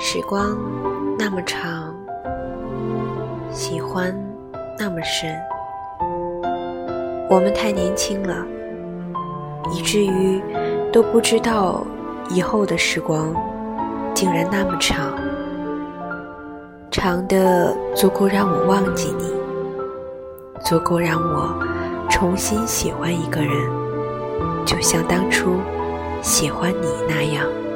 时光那么长喜欢那么深我们太年轻了以至于都不知道以后的时光竟然那么长。长的足够让我忘记你足够让我重新喜欢一个人就像当初喜欢你那样。